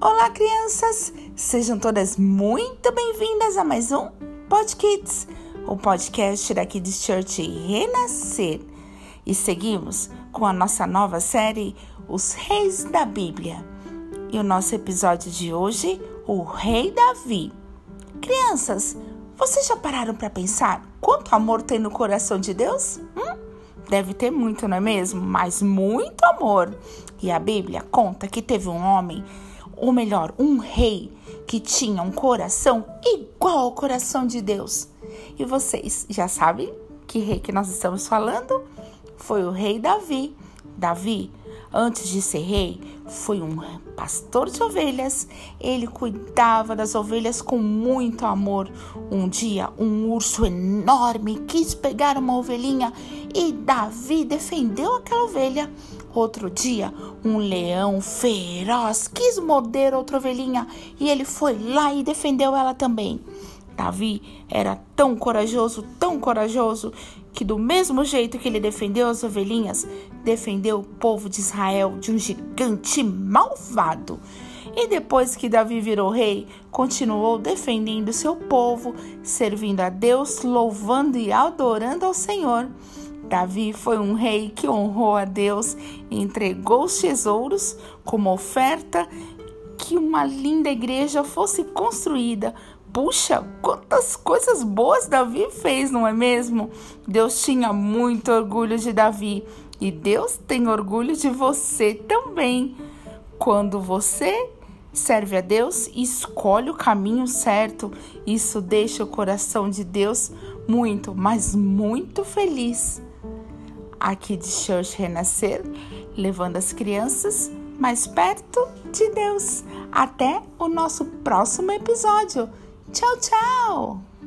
Olá, crianças! Sejam todas muito bem-vindas a mais um Pod Kids, o podcast daqui de Church Renascer. E seguimos com a nossa nova série Os Reis da Bíblia. E o nosso episódio de hoje, o Rei Davi. Crianças, vocês já pararam para pensar quanto amor tem no coração de Deus? Hum? Deve ter muito, não é mesmo? Mas muito amor. E a Bíblia conta que teve um homem, ou melhor, um rei, que tinha um coração igual ao coração de Deus. E vocês já sabem que rei que nós estamos falando? Foi o rei Davi. Davi Antes de ser rei, foi um pastor de ovelhas. Ele cuidava das ovelhas com muito amor. Um dia, um urso enorme quis pegar uma ovelhinha e Davi defendeu aquela ovelha. Outro dia, um leão feroz quis morder outra ovelhinha e ele foi lá e defendeu ela também. Davi era tão corajoso, tão corajoso, que do mesmo jeito que ele defendeu as ovelhinhas, defendeu o povo de Israel de um gigante malvado. E depois que Davi virou rei, continuou defendendo seu povo, servindo a Deus, louvando e adorando ao Senhor. Davi foi um rei que honrou a Deus entregou os tesouros como oferta que uma linda igreja fosse construída Puxa, quantas coisas boas Davi fez, não é mesmo? Deus tinha muito orgulho de Davi e Deus tem orgulho de você também. Quando você serve a Deus e escolhe o caminho certo, isso deixa o coração de Deus muito, mas muito feliz. Aqui de Church Renascer, levando as crianças mais perto de Deus. Até o nosso próximo episódio. Tchau, tchau!